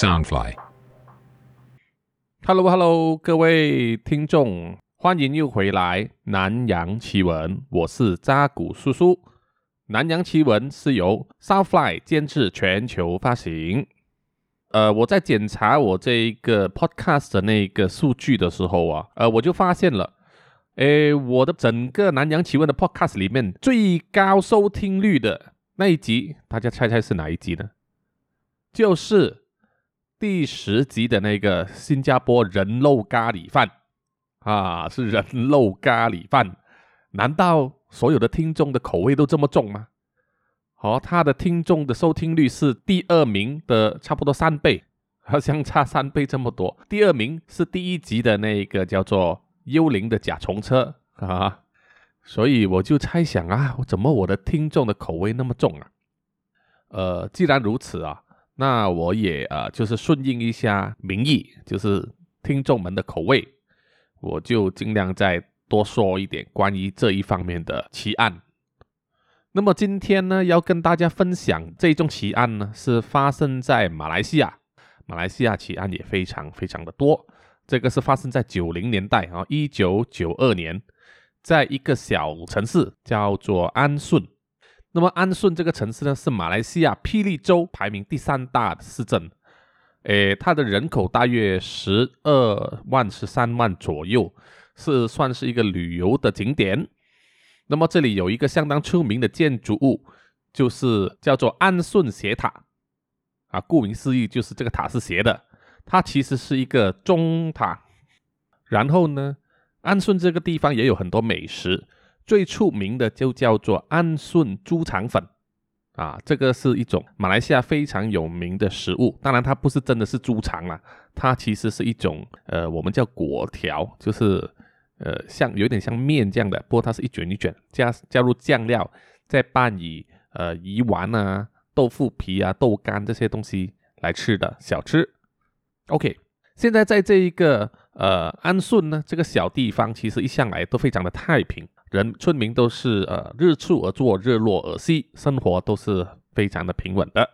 Soundfly，Hello Hello，各位听众，欢迎又回来《南洋奇闻》，我是扎古叔叔。《南洋奇闻》是由 Soundfly 监制，全球发行。呃，我在检查我这一个 Podcast 的那个数据的时候啊，呃，我就发现了，诶，我的整个《南洋奇闻》的 Podcast 里面最高收听率的那一集，大家猜猜是哪一集呢？就是第十集的那个新加坡人肉咖喱饭啊，是人肉咖喱饭。难道所有的听众的口味都这么重吗？好，他的听众的收听率是第二名的差不多三倍，好像差三倍这么多。第二名是第一集的那个叫做《幽灵的甲虫车》啊，所以我就猜想啊，怎么我的听众的口味那么重啊？呃，既然如此啊。那我也呃，就是顺应一下民意，就是听众们的口味，我就尽量再多说一点关于这一方面的奇案。那么今天呢，要跟大家分享这宗奇案呢，是发生在马来西亚。马来西亚奇案也非常非常的多。这个是发生在九零年代啊，一九九二年，在一个小城市叫做安顺。那么安顺这个城市呢，是马来西亚霹雳州排名第三大的市镇，诶，它的人口大约十二万十三万左右，是算是一个旅游的景点。那么这里有一个相当出名的建筑物，就是叫做安顺斜塔，啊，顾名思义就是这个塔是斜的，它其实是一个钟塔。然后呢，安顺这个地方也有很多美食。最出名的就叫做安顺猪肠粉，啊，这个是一种马来西亚非常有名的食物。当然，它不是真的是猪肠啦，它其实是一种呃，我们叫果条，就是呃，像有点像面这样的，不过它是一卷一卷，加加入酱料，再拌以呃鱼丸啊、豆腐皮啊、豆干这些东西来吃的小吃。OK，现在在这一个呃安顺呢这个小地方，其实一向来都非常的太平。人村民都是呃日出而作，日落而息，生活都是非常的平稳的。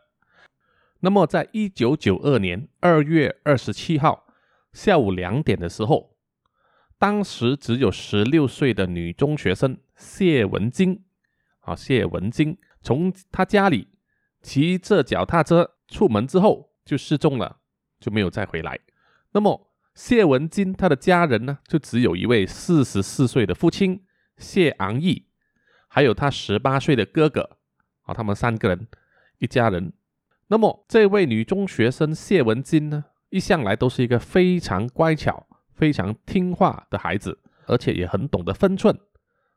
那么，在一九九二年二月二十七号下午两点的时候，当时只有十六岁的女中学生谢文金啊，谢文金从她家里骑着脚踏车出门之后就失踪了，就没有再回来。那么，谢文金她的家人呢，就只有一位四十四岁的父亲。谢昂义，还有他十八岁的哥哥，啊，他们三个人一家人。那么这位女中学生谢文金呢，一向来都是一个非常乖巧、非常听话的孩子，而且也很懂得分寸，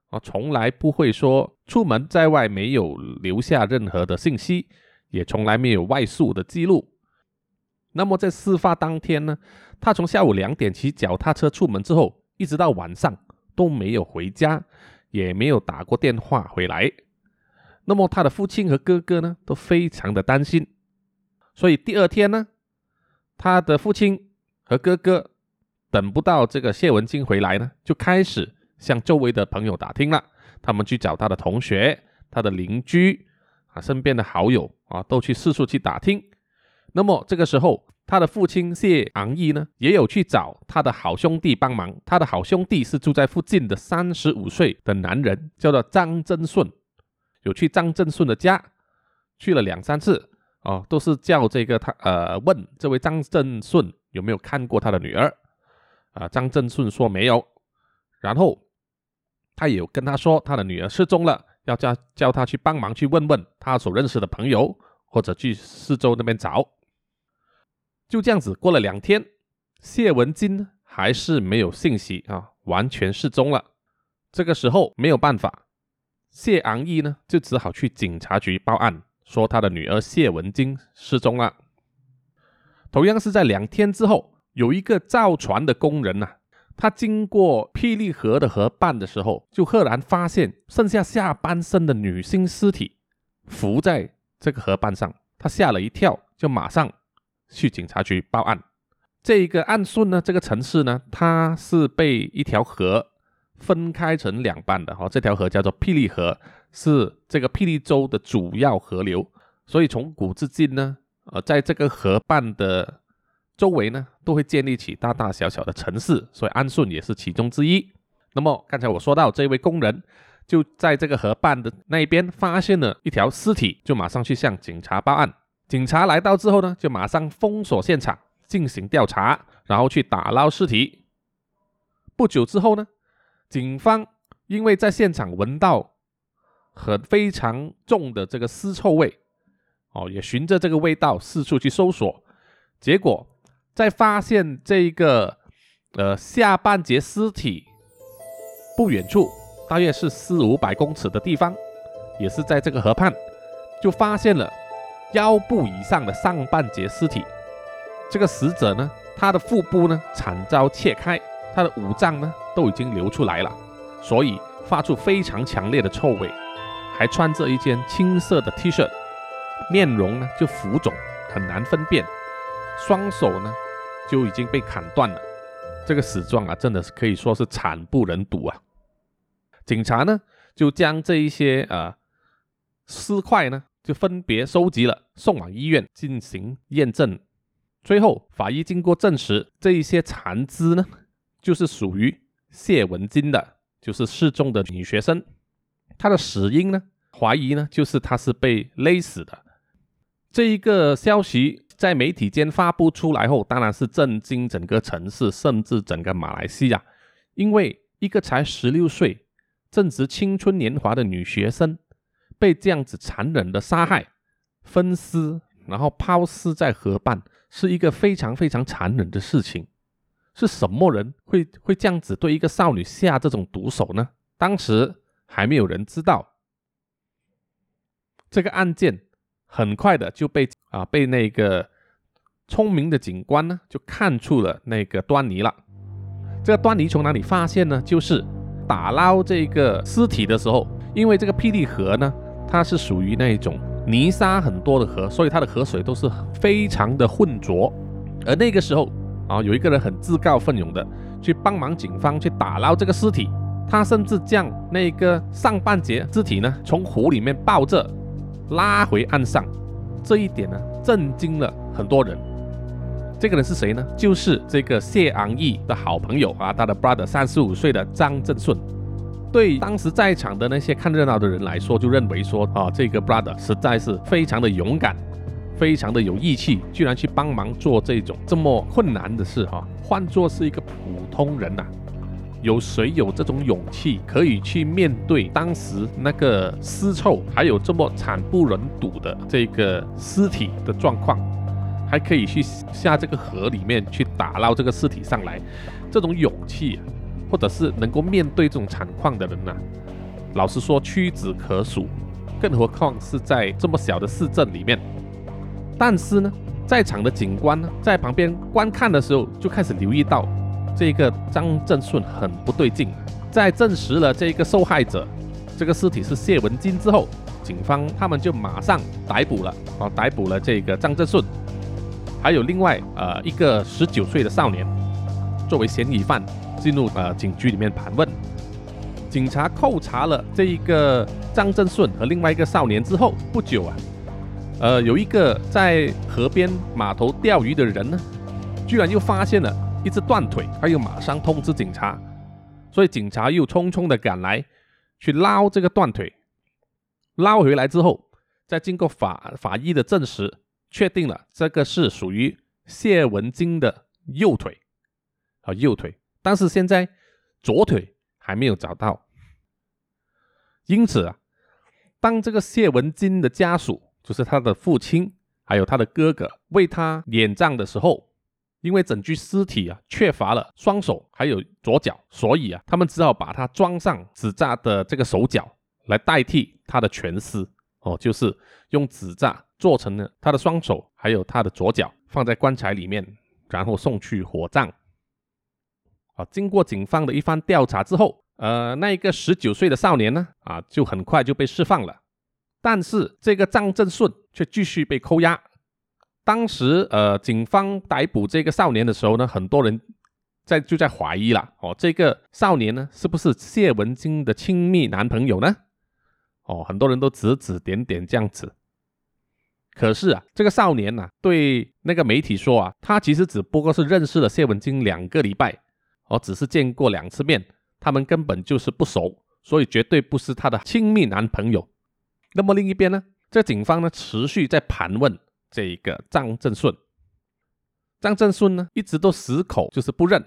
啊，从来不会说出门在外没有留下任何的信息，也从来没有外宿的记录。那么在事发当天呢，他从下午两点骑脚踏车出门之后，一直到晚上。都没有回家，也没有打过电话回来。那么他的父亲和哥哥呢，都非常的担心。所以第二天呢，他的父亲和哥哥等不到这个谢文静回来呢，就开始向周围的朋友打听了。他们去找他的同学、他的邻居啊、身边的好友啊，都去四处去打听。那么这个时候。他的父亲谢昂义呢，也有去找他的好兄弟帮忙。他的好兄弟是住在附近的三十五岁的男人，叫做张振顺，有去张振顺的家去了两三次，哦，都是叫这个他呃问这位张振顺有没有看过他的女儿，啊，张振顺说没有，然后他有跟他说他的女儿失踪了，要叫叫他去帮忙去问问他所认识的朋友，或者去四周那边找。就这样子过了两天，谢文金还是没有信息啊，完全失踪了。这个时候没有办法，谢昂义呢就只好去警察局报案，说他的女儿谢文金失踪了。同样是在两天之后，有一个造船的工人呐，他经过霹雳河的河畔的时候，就赫然发现剩下下半身的女性尸体浮在这个河畔上，他吓了一跳，就马上。去警察局报案。这一个安顺呢，这个城市呢，它是被一条河分开成两半的。哈，这条河叫做霹雳河，是这个霹雳州的主要河流。所以从古至今呢，呃，在这个河畔的周围呢，都会建立起大大小小的城市，所以安顺也是其中之一。那么刚才我说到，这位工人就在这个河畔的那一边发现了一条尸体，就马上去向警察报案。警察来到之后呢，就马上封锁现场进行调查，然后去打捞尸体。不久之后呢，警方因为在现场闻到很非常重的这个尸臭味，哦，也循着这个味道四处去搜索，结果在发现这一个呃下半截尸体不远处，大约是四五百公尺的地方，也是在这个河畔，就发现了。腰部以上的上半截尸体，这个死者呢，他的腹部呢惨遭切开，他的五脏呢都已经流出来了，所以发出非常强烈的臭味，还穿着一件青色的 T 恤，面容呢就浮肿，很难分辨，双手呢就已经被砍断了，这个死状啊，真的是可以说是惨不忍睹啊！警察呢就将这一些呃尸块呢。就分别收集了，送往医院进行验证。最后，法医经过证实，这一些残肢呢，就是属于谢文金的，就是失踪的女学生。她的死因呢，怀疑呢，就是她是被勒死的。这一个消息在媒体间发布出来后，当然是震惊整个城市，甚至整个马来西亚。因为一个才十六岁、正值青春年华的女学生。被这样子残忍的杀害、分尸，然后抛尸在河畔，是一个非常非常残忍的事情。是什么人会会这样子对一个少女下这种毒手呢？当时还没有人知道。这个案件很快的就被啊被那个聪明的警官呢就看出了那个端倪了。这个端倪从哪里发现呢？就是打捞这个尸体的时候，因为这个霹雳河呢。它是属于那种泥沙很多的河，所以它的河水都是非常的浑浊。而那个时候啊，有一个人很自告奋勇的去帮忙警方去打捞这个尸体，他甚至将那个上半截尸体呢从湖里面抱着拉回岸上，这一点呢震惊了很多人。这个人是谁呢？就是这个谢昂义的好朋友啊，他的 brother 三十五岁的张正顺。对当时在场的那些看热闹的人来说，就认为说啊，这个 brother 实在是非常的勇敢，非常的有义气，居然去帮忙做这种这么困难的事哈。换作是一个普通人呐，有谁有这种勇气可以去面对当时那个尸臭，还有这么惨不忍睹的这个尸体的状况，还可以去下这个河里面去打捞这个尸体上来，这种勇气。或者是能够面对这种惨况的人呢？老实说，屈指可数，更何况是在这么小的市镇里面。但是呢，在场的警官呢，在旁边观看的时候，就开始留意到这个张正顺很不对劲。在证实了这个受害者这个尸体是谢文金之后，警方他们就马上逮捕了，啊，逮捕了这个张正顺，还有另外呃一个十九岁的少年作为嫌疑犯。进入呃警局里面盘问，警察扣查了这一个张正顺和另外一个少年之后，不久啊，呃有一个在河边码头钓鱼的人呢，居然又发现了一只断腿，他又马上通知警察，所以警察又匆匆的赶来去捞这个断腿，捞回来之后，再经过法法医的证实，确定了这个是属于谢文金的右腿，啊右腿。但是现在左腿还没有找到，因此啊，当这个谢文金的家属，就是他的父亲，还有他的哥哥为他殓葬的时候，因为整具尸体啊缺乏了双手还有左脚，所以啊，他们只好把他装上纸扎的这个手脚来代替他的全尸哦，就是用纸扎做成了他的双手还有他的左脚，放在棺材里面，然后送去火葬。啊，经过警方的一番调查之后，呃，那一个十九岁的少年呢，啊，就很快就被释放了。但是这个张正顺却继续被扣押。当时，呃，警方逮捕这个少年的时候呢，很多人在就在怀疑了，哦，这个少年呢，是不是谢文金的亲密男朋友呢？哦，很多人都指指点点这样子。可是啊，这个少年啊，对那个媒体说啊，他其实只不过是认识了谢文金两个礼拜，哦，只是见过两次面，他们根本就是不熟，所以绝对不是他的亲密男朋友。那么另一边呢，这警方呢持续在盘问这个张正顺，张正顺呢一直都死口就是不认，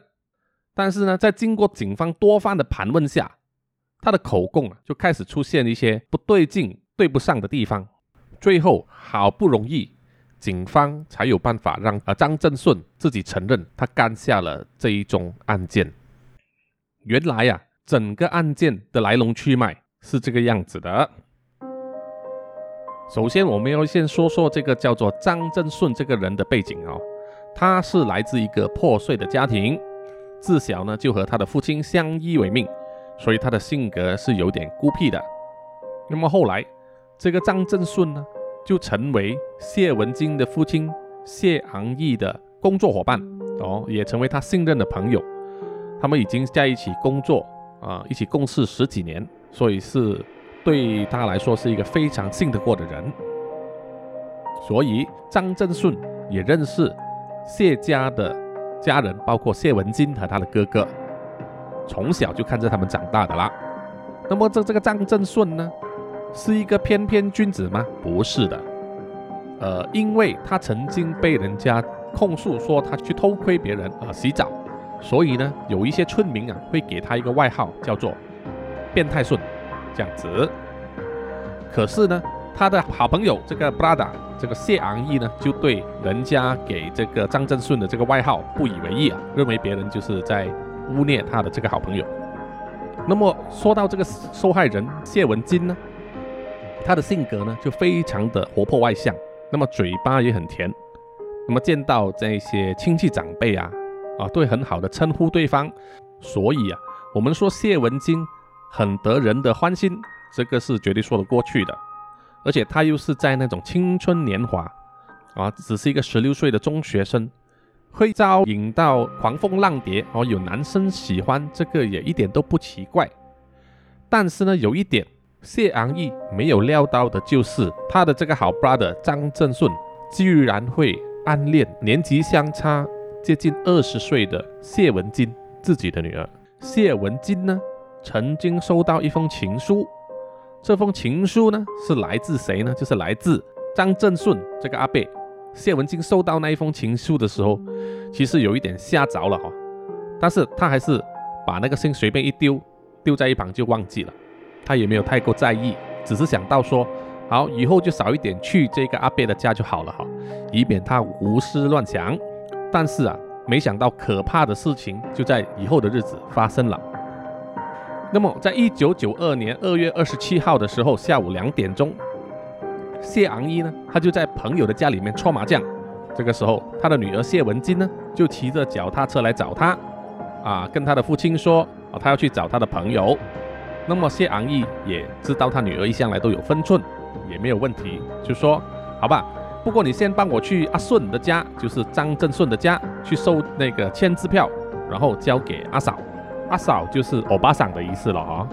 但是呢，在经过警方多番的盘问下，他的口供啊就开始出现一些不对劲、对不上的地方。最后好不容易，警方才有办法让呃张正顺自己承认他干下了这一宗案件。原来呀，整个案件的来龙去脉是这个样子的。首先，我们要先说说这个叫做张正顺这个人的背景哦。他是来自一个破碎的家庭，自小呢就和他的父亲相依为命，所以他的性格是有点孤僻的。那么后来，这个张正顺呢，就成为谢文金的父亲谢昂义的工作伙伴哦，也成为他信任的朋友。他们已经在一起工作啊，一起共事十几年，所以是对他来说是一个非常信得过的人。所以张正顺也认识谢家的家人，包括谢文金和他的哥哥，从小就看着他们长大的啦。那么这这个张正顺呢？是一个翩翩君子吗？不是的，呃，因为他曾经被人家控诉说他去偷窥别人啊洗澡，所以呢，有一些村民啊会给他一个外号叫做“变态顺”这样子。可是呢，他的好朋友这个 brother 这个谢昂义呢，就对人家给这个张振顺的这个外号不以为意啊，认为别人就是在污蔑他的这个好朋友。那么说到这个受害人谢文金呢？他的性格呢，就非常的活泼外向，那么嘴巴也很甜，那么见到这些亲戚长辈啊，啊，都会很好的称呼对方，所以啊，我们说谢文金很得人的欢心，这个是绝对说得过去的。而且他又是在那种青春年华啊，只是一个十六岁的中学生，会招引到狂风浪蝶哦，有男生喜欢，这个也一点都不奇怪。但是呢，有一点。谢昂义没有料到的就是，他的这个好 brother 张正顺居然会暗恋年纪相差接近二十岁的谢文金自己的女儿。谢文金呢，曾经收到一封情书，这封情书呢是来自谁呢？就是来自张正顺这个阿贝。谢文金收到那一封情书的时候，其实有一点吓着了哈，但是他还是把那个信随便一丢，丢在一旁就忘记了。他也没有太过在意，只是想到说，好，以后就少一点去这个阿贝的家就好了哈，以免他胡思乱想。但是啊，没想到可怕的事情就在以后的日子发生了。那么，在一九九二年二月二十七号的时候，下午两点钟，谢昂一呢，他就在朋友的家里面搓麻将。这个时候，他的女儿谢文金呢，就骑着脚踏车来找他，啊，跟他的父亲说，啊，他要去找他的朋友。那么谢昂义也知道他女儿一向来都有分寸，也没有问题，就说好吧，不过你先帮我去阿顺的家，就是张正顺的家去收那个签字票，然后交给阿嫂。阿嫂就是欧巴桑的意思了哈。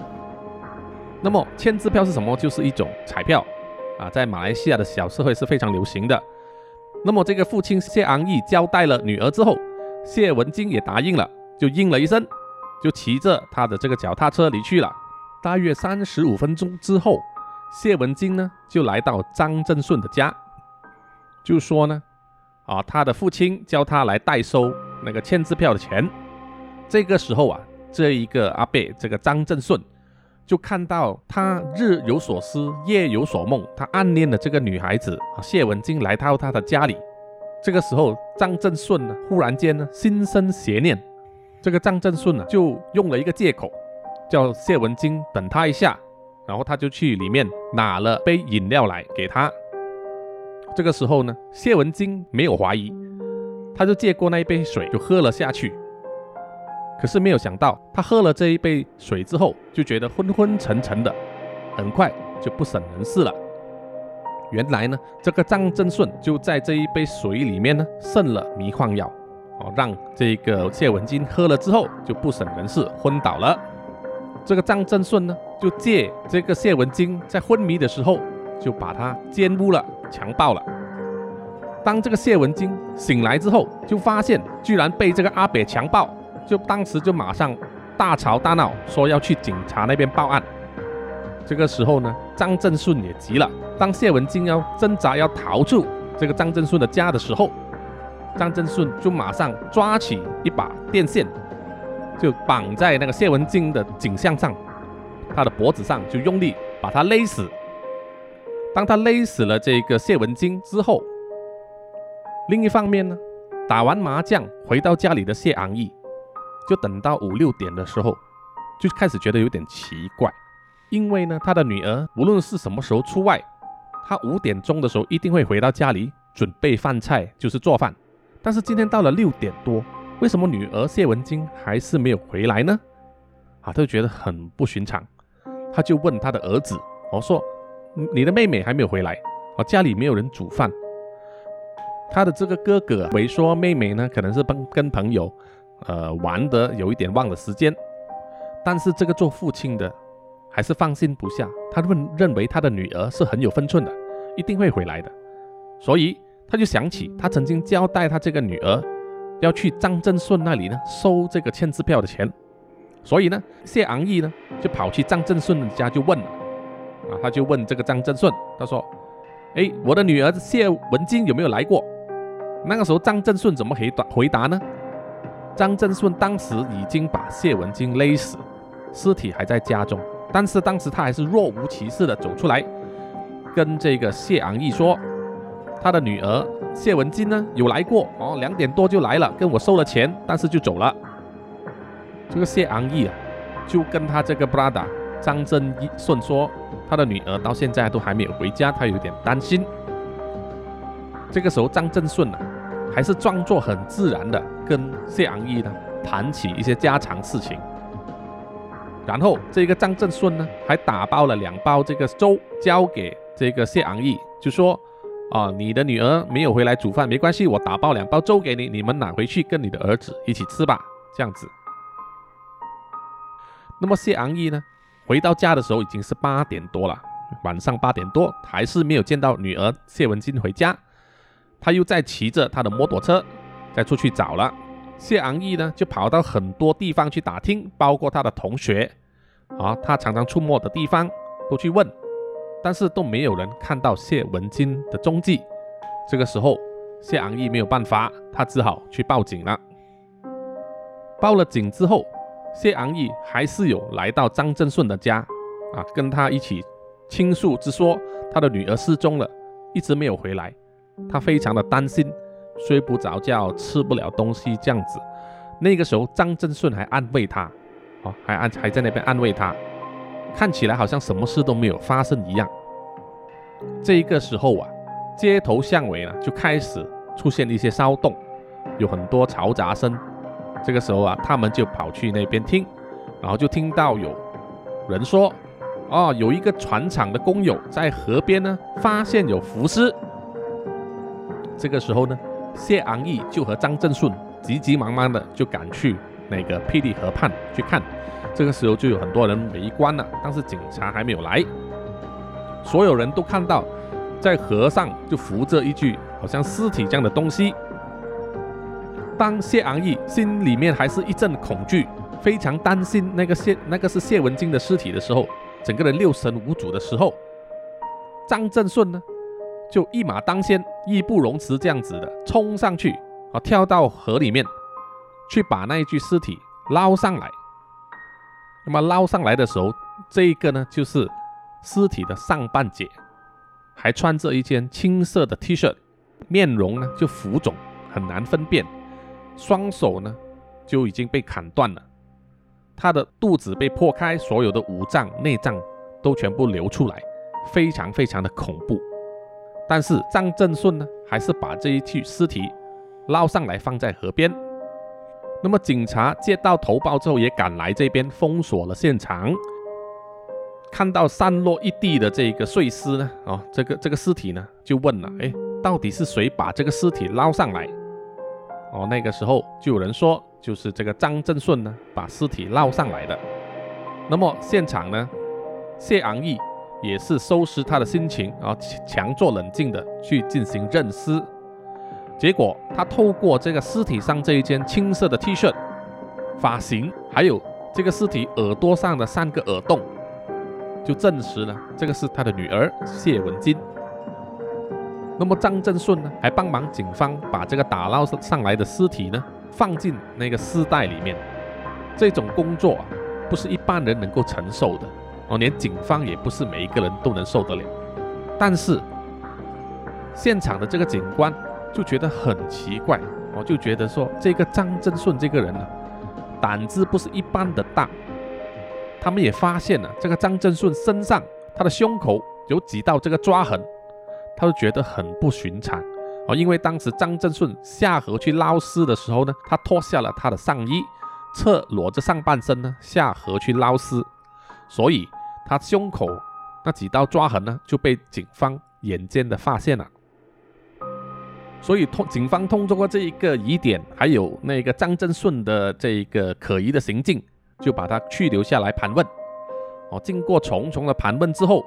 那么签字票是什么？就是一种彩票啊，在马来西亚的小社会是非常流行的。那么这个父亲谢昂义交代了女儿之后，谢文金也答应了，就应了一声，就骑着他的这个脚踏车离去了。大约三十五分钟之后，谢文金呢就来到张正顺的家，就说呢，啊，他的父亲叫他来代收那个签字票的钱。这个时候啊，这一个阿贝，这个张正顺就看到他日有所思，夜有所梦，他暗恋的这个女孩子啊，谢文金来到他的家里。这个时候，张正顺呢，忽然间呢，心生邪念，这个张正顺呢，就用了一个借口。叫谢文金等他一下，然后他就去里面拿了杯饮料来给他。这个时候呢，谢文金没有怀疑，他就接过那一杯水就喝了下去。可是没有想到，他喝了这一杯水之后，就觉得昏昏沉沉的，很快就不省人事了。原来呢，这个张正顺就在这一杯水里面呢渗了迷幻药，哦，让这个谢文金喝了之后就不省人事，昏倒了。这个张正顺呢，就借这个谢文金在昏迷的时候，就把他奸污了、强暴了，当这个谢文金醒来之后，就发现居然被这个阿北强暴，就当时就马上大吵大闹，说要去警察那边报案。这个时候呢，张振顺也急了。当谢文金要挣扎要逃出这个张振顺的家的时候，张振顺就马上抓起一把电线，就绑在那个谢文金的颈项上，他的脖子上就用力把他勒死。当他勒死了这个谢文金之后，另一方面呢，打完麻将回到家里的谢昂义，就等到五六点的时候，就开始觉得有点奇怪，因为呢，他的女儿无论是什么时候出外，他五点钟的时候一定会回到家里准备饭菜，就是做饭。但是今天到了六点多，为什么女儿谢文晶还是没有回来呢？啊，他就觉得很不寻常，他就问他的儿子，我说。你的妹妹还没有回来，哦，家里没有人煮饭。他的这个哥哥为说妹妹呢，可能是跟跟朋友，呃，玩的有一点忘了时间。但是这个做父亲的还是放心不下，他认认为他的女儿是很有分寸的，一定会回来的。所以他就想起他曾经交代他这个女儿要去张振顺那里呢收这个签字票的钱。所以呢，谢昂义呢就跑去张振顺的家就问了。啊，他就问这个张振顺，他说：“哎，我的女儿谢文金有没有来过？”那个时候张振顺怎么回答回答呢？张振顺当时已经把谢文金勒死，尸体还在家中，但是当时他还是若无其事的走出来，跟这个谢昂义说，他的女儿谢文金呢有来过哦，两点多就来了，跟我收了钱，但是就走了。这个谢昂义啊，就跟他这个 brother。张振顺说，他的女儿到现在都还没有回家，他有点担心。这个时候，张振顺呢，还是装作很自然的跟谢昂义呢谈起一些家常事情。然后，这个张振顺呢，还打包了两包这个粥交给这个谢昂义，就说：“啊，你的女儿没有回来煮饭，没关系，我打包两包粥给你，你们拿回去跟你的儿子一起吃吧。”这样子。那么谢昂义呢？回到家的时候已经是八点多了，晚上八点多还是没有见到女儿谢文金回家，他又在骑着他的摩托车再出去找了。谢昂义呢就跑到很多地方去打听，包括他的同学啊，他常常出没的地方都去问，但是都没有人看到谢文金的踪迹。这个时候谢昂义没有办法，他只好去报警了。报了警之后。谢昂义还是有来到张振顺的家，啊，跟他一起倾诉，之说他的女儿失踪了，一直没有回来，他非常的担心，睡不着觉，吃不了东西这样子。那个时候，张振顺还安慰他，哦，还安还在那边安慰他，看起来好像什么事都没有发生一样。这个时候啊，街头巷尾呢就开始出现一些骚动，有很多嘈杂声。这个时候啊，他们就跑去那边听，然后就听到有人说：“哦，有一个船厂的工友在河边呢，发现有浮尸。”这个时候呢，谢昂义就和张振顺急急忙忙的就赶去那个霹雳河畔去看。这个时候就有很多人围观了，但是警察还没有来。所有人都看到，在河上就浮着一具好像尸体这样的东西。当谢昂义心里面还是一阵恐惧，非常担心那个谢那个是谢文金的尸体的时候，整个人六神无主的时候，张振顺呢就一马当先，义不容辞这样子的冲上去啊，跳到河里面去把那一具尸体捞上来。那么捞上来的时候，这一个呢就是尸体的上半截，还穿着一件青色的 T 恤，面容呢就浮肿，很难分辨。双手呢就已经被砍断了，他的肚子被破开，所有的五脏内脏都全部流出来，非常非常的恐怖。但是张振顺呢，还是把这一具尸体捞上来放在河边。那么警察接到投报之后，也赶来这边封锁了现场。看到散落一地的这个碎尸呢，哦，这个这个尸体呢，就问了，哎，到底是谁把这个尸体捞上来？哦，那个时候就有人说，就是这个张振顺呢，把尸体捞上来的。那么现场呢，谢昂义也是收拾他的心情，然后强作冷静的去进行认尸。结果他透过这个尸体上这一件青色的 T 恤、发型，还有这个尸体耳朵上的三个耳洞，就证实了这个是他的女儿谢文金。那么张振顺呢，还帮忙警方把这个打捞上来的尸体呢放进那个尸袋里面。这种工作啊，不是一般人能够承受的哦，连警方也不是每一个人都能受得了。但是现场的这个警官就觉得很奇怪，我就觉得说这个张振顺这个人呢，胆子不是一般的大。他们也发现了这个张振顺身上他的胸口有几道这个抓痕。他就觉得很不寻常哦，因为当时张振顺下河去捞尸的时候呢，他脱下了他的上衣，侧裸着上半身呢下河去捞尸，所以他胸口那几道抓痕呢就被警方眼尖的发现了。所以通警方通过这一个疑点，还有那个张振顺的这一个可疑的行径，就把他拘留下来盘问。哦，经过重重的盘问之后。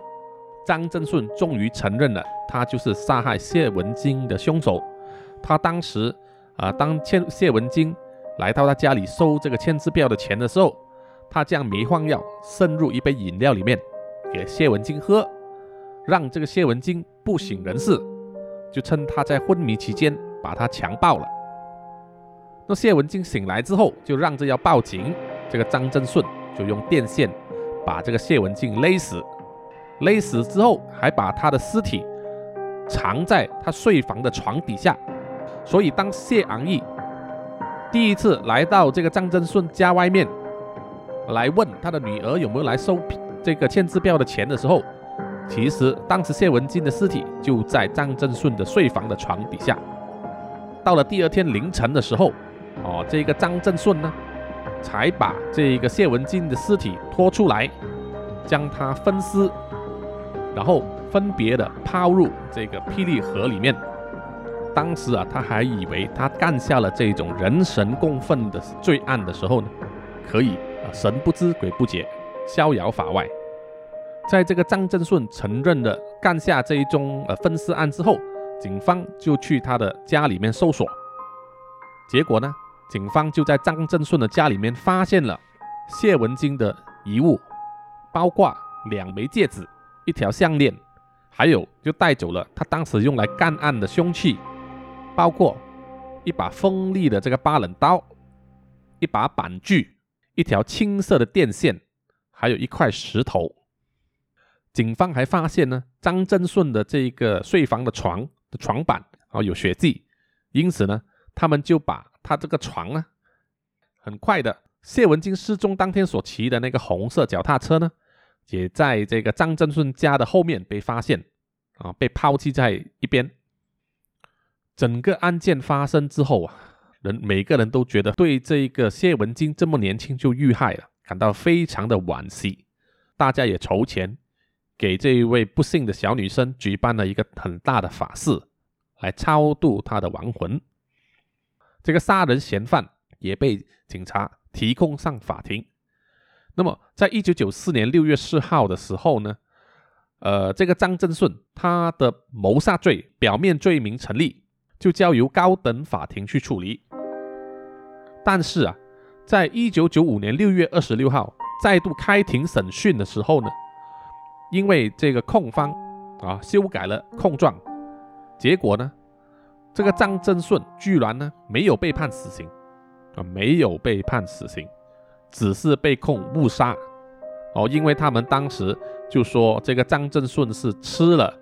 张振顺终于承认了，他就是杀害谢文金的凶手。他当时，啊，当签谢文金来到他家里收这个签字票的钱的时候，他将迷幻药渗入一杯饮料里面，给谢文金喝，让这个谢文金不省人事，就趁他在昏迷期间把他强暴了。那谢文静醒来之后，就让着要报警，这个张振顺就用电线把这个谢文静勒死。勒死之后，还把他的尸体藏在他睡房的床底下。所以，当谢昂义第一次来到这个张振顺家外面，来问他的女儿有没有来收这个签字票的钱的时候，其实当时谢文金的尸体就在张振顺的睡房的床底下。到了第二天凌晨的时候，哦，这个张振顺呢，才把这个谢文金的尸体拖出来，将他分尸。然后分别的抛入这个霹雳河里面。当时啊，他还以为他干下了这种人神共愤的罪案的时候呢，可以啊神不知鬼不觉，逍遥法外。在这个张振顺承认了干下这一宗呃分尸案之后，警方就去他的家里面搜索。结果呢，警方就在张振顺的家里面发现了谢文金的遗物，包括两枚戒指。一条项链，还有就带走了他当时用来干案的凶器，包括一把锋利的这个八棱刀，一把板锯，一条青色的电线，还有一块石头。警方还发现呢，张振顺的这个睡房的床的床板啊有血迹，因此呢，他们就把他这个床呢，很快的谢文金失踪当天所骑的那个红色脚踏车呢。也在这个张振顺家的后面被发现，啊，被抛弃在一边。整个案件发生之后啊，人每个人都觉得对这个谢文金这么年轻就遇害了，感到非常的惋惜。大家也筹钱给这一位不幸的小女生举办了一个很大的法事，来超度她的亡魂。这个杀人嫌犯也被警察提供上法庭。那么，在一九九四年六月四号的时候呢，呃，这个张振顺他的谋杀罪表面罪名成立，就交由高等法庭去处理。但是啊，在一九九五年六月二十六号再度开庭审讯的时候呢，因为这个控方啊修改了控状，结果呢，这个张振顺居然呢没有被判死刑啊，没有被判死刑。只是被控误杀哦，因为他们当时就说这个张振顺是吃了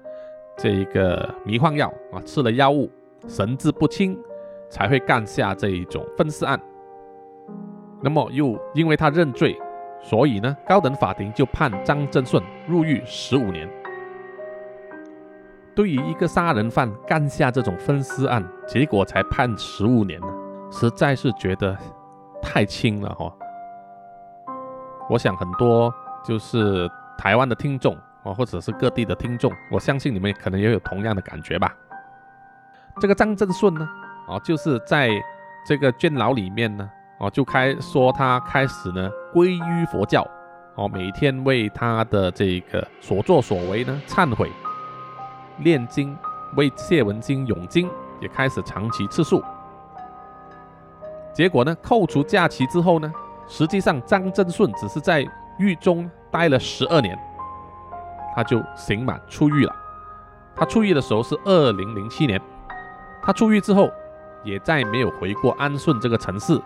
这个迷幻药啊，吃了药物，神志不清，才会干下这一种分尸案。那么又因为他认罪，所以呢，高等法庭就判张正顺入狱十五年。对于一个杀人犯干下这种分尸案，结果才判十五年呢，实在是觉得太轻了哈。我想很多就是台湾的听众啊，或者是各地的听众，我相信你们可能也有同样的感觉吧。这个张正顺呢，哦，就是在这个监牢里面呢，哦，就开说他开始呢皈依佛教，哦，每天为他的这个所作所为呢忏悔，念经，为谢文金诵经，也开始长期吃素。结果呢，扣除假期之后呢，实际上张真顺只是在狱中待了十二年，他就刑满出狱了。他出狱的时候是二零零七年，他出狱之后也再没有回过安顺这个城市，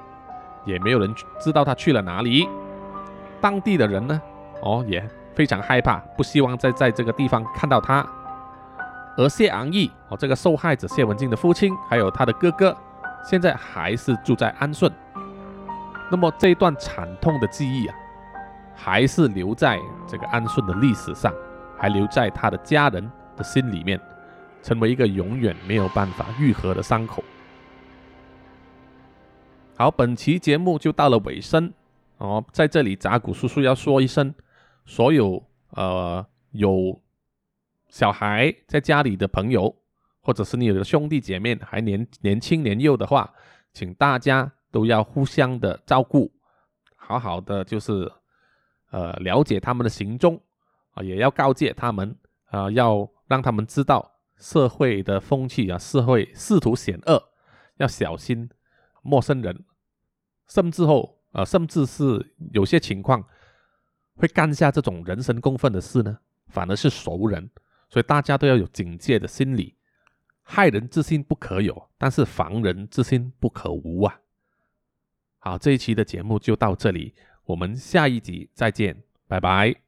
也没有人知道他去了哪里。当地的人呢，哦也非常害怕，不希望再在这个地方看到他。而谢昂义哦，这个受害者谢文静的父亲，还有他的哥哥，现在还是住在安顺。那么这一段惨痛的记忆啊，还是留在这个安顺的历史上，还留在他的家人。的心里面，成为一个永远没有办法愈合的伤口。好，本期节目就到了尾声哦，在这里，扎古叔叔要说一声，所有呃有小孩在家里的朋友，或者是你有的兄弟姐妹还年年轻年幼的话，请大家都要互相的照顾，好好的就是呃了解他们的行踪啊，也要告诫他们啊要。让他们知道社会的风气啊，社会仕途险恶，要小心陌生人，甚至后呃，甚至是有些情况会干下这种人神共愤的事呢，反而是熟人，所以大家都要有警戒的心理。害人之心不可有，但是防人之心不可无啊。好，这一期的节目就到这里，我们下一集再见，拜拜。